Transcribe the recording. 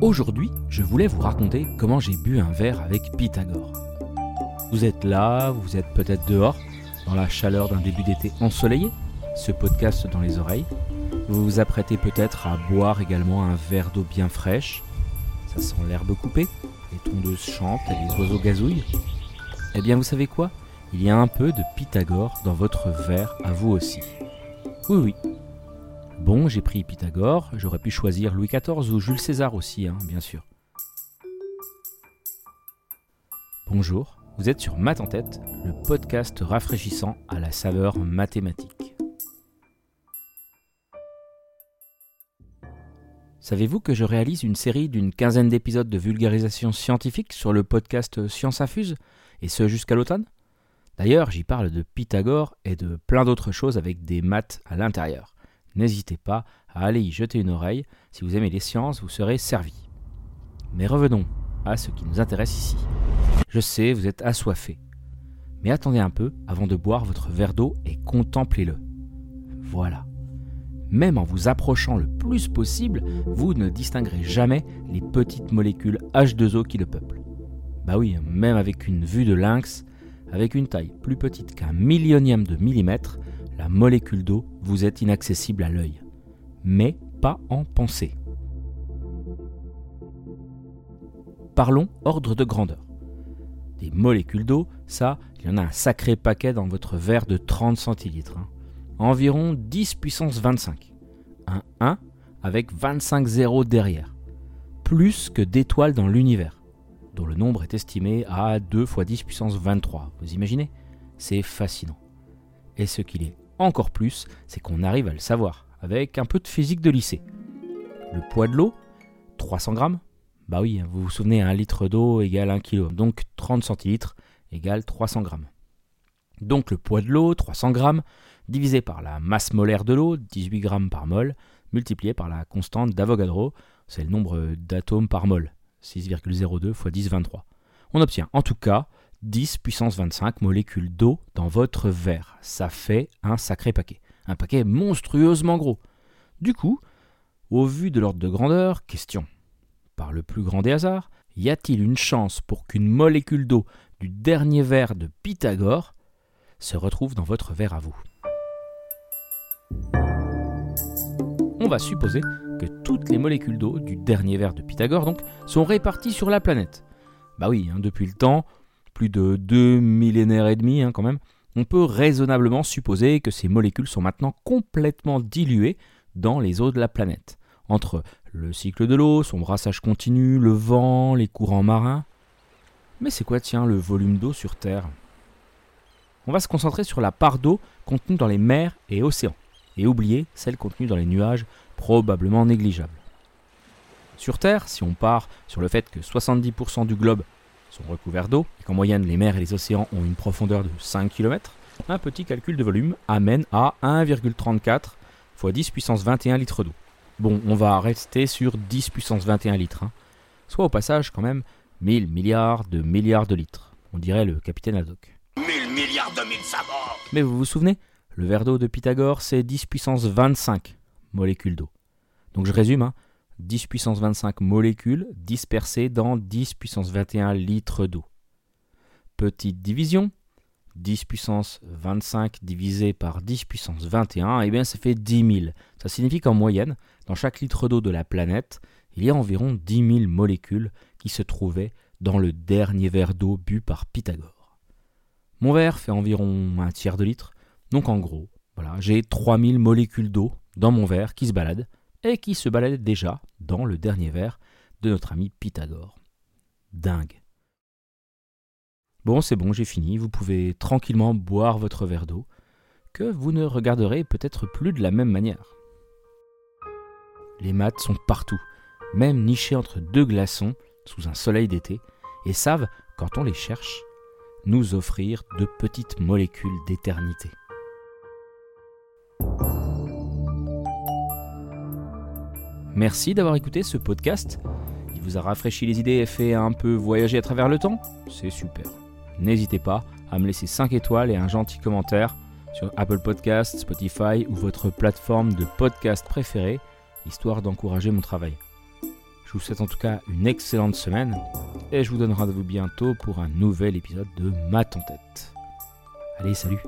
Aujourd'hui, je voulais vous raconter comment j'ai bu un verre avec Pythagore. Vous êtes là, vous êtes peut-être dehors, dans la chaleur d'un début d'été ensoleillé, ce podcast dans les oreilles. Vous vous apprêtez peut-être à boire également un verre d'eau bien fraîche. Ça sent l'herbe coupée, les tondeuses chantent et les oiseaux gazouillent. Eh bien, vous savez quoi? Il y a un peu de Pythagore dans votre verre à vous aussi. Oui, oui, Bon, j'ai pris Pythagore, j'aurais pu choisir Louis XIV ou Jules César aussi, hein, bien sûr. Bonjour, vous êtes sur Math en tête, le podcast rafraîchissant à la saveur mathématique. Savez-vous que je réalise une série d'une quinzaine d'épisodes de vulgarisation scientifique sur le podcast Science Infuse, et ce jusqu'à l'automne? D'ailleurs, j'y parle de Pythagore et de plein d'autres choses avec des maths à l'intérieur. N'hésitez pas à aller y jeter une oreille, si vous aimez les sciences, vous serez servi. Mais revenons à ce qui nous intéresse ici. Je sais, vous êtes assoiffé. Mais attendez un peu avant de boire votre verre d'eau et contemplez-le. Voilà. Même en vous approchant le plus possible, vous ne distinguerez jamais les petites molécules H2O qui le peuplent. Bah oui, même avec une vue de lynx, avec une taille plus petite qu'un millionième de millimètre, la molécule d'eau vous est inaccessible à l'œil, mais pas en pensée. Parlons ordre de grandeur. Des molécules d'eau, ça, il y en a un sacré paquet dans votre verre de 30 centilitres. Hein. Environ 10 puissance 25. Un 1 avec 25 zéros derrière. Plus que d'étoiles dans l'univers, dont le nombre est estimé à 2 fois 10 puissance 23. Vous imaginez? C'est fascinant. Et ce qu'il est encore plus, c'est qu'on arrive à le savoir, avec un peu de physique de lycée. Le poids de l'eau, 300 grammes. Bah oui, vous vous souvenez, un litre d'eau égale 1 kg, donc 30 centilitres égale 300 grammes. Donc le poids de l'eau, 300 grammes, divisé par la masse molaire de l'eau, 18 grammes par mol, multiplié par la constante d'Avogadro, c'est le nombre d'atomes par mol, 6,02 x 10, 23. On obtient en tout cas 10 puissance 25 molécules d'eau dans votre verre. Ça fait un sacré paquet. Un paquet monstrueusement gros. Du coup, au vu de l'ordre de grandeur, question. Par le plus grand des hasards, y a-t-il une chance pour qu'une molécule d'eau du dernier verre de Pythagore se retrouve dans votre verre à vous? On va supposer que toutes les molécules d'eau du dernier verre de Pythagore donc, sont réparties sur la planète. Bah oui, hein, depuis le temps, plus de deux millénaires et demi hein, quand même, on peut raisonnablement supposer que ces molécules sont maintenant complètement diluées dans les eaux de la planète. Entre le cycle de l'eau, son brassage continu, le vent, les courants marins. Mais c'est quoi, tiens, le volume d'eau sur Terre? On va se concentrer sur la part d'eau contenue dans les mers et océans, et oublier celle contenue dans les nuages, probablement négligeable. Sur Terre, si on part sur le fait que 70% du globe sont recouverts d'eau et qu'en moyenne les mers et les océans ont une profondeur de 5 km, un petit calcul de volume amène à 1,34 x 10 puissance 21 litres d'eau. Bon, on va rester sur 10 puissance 21 litres, hein. soit au passage quand même 1000 milliards de milliards de litres. On dirait le capitaine Haddock. 1000 milliards de mille sabords Mais vous vous souvenez Le verre d'eau de Pythagore, c'est 10 puissance 25 molécules d'eau. Donc je résume, hein, 10 puissance 25 molécules dispersées dans 10 puissance 21 litres d'eau. Petite division, 10 puissance 25 divisé par 10 puissance 21, et eh bien ça fait 10 000. Ça signifie qu'en moyenne, dans chaque litre d'eau de la planète, il y a environ 10 000 molécules qui se trouvaient dans le dernier verre d'eau bu par Pythagore. Mon verre fait environ un tiers de litre, donc en gros, voilà, j'ai 3000 molécules d'eau dans mon verre qui se baladent, et qui se baladait déjà le dernier vers de notre ami Pythagore. Dingue. Bon, c'est bon, j'ai fini, vous pouvez tranquillement boire votre verre d'eau, que vous ne regarderez peut-être plus de la même manière. Les maths sont partout, même nichés entre deux glaçons sous un soleil d'été, et savent, quand on les cherche, nous offrir de petites molécules d'éternité. Merci d'avoir écouté ce podcast. Il vous a rafraîchi les idées et fait un peu voyager à travers le temps? C'est super. N'hésitez pas à me laisser 5 étoiles et un gentil commentaire sur Apple Podcasts, Spotify ou votre plateforme de podcast préférée, histoire d'encourager mon travail. Je vous souhaite en tout cas une excellente semaine et je vous donne rendez-vous bientôt pour un nouvel épisode de Math en tête. Allez, salut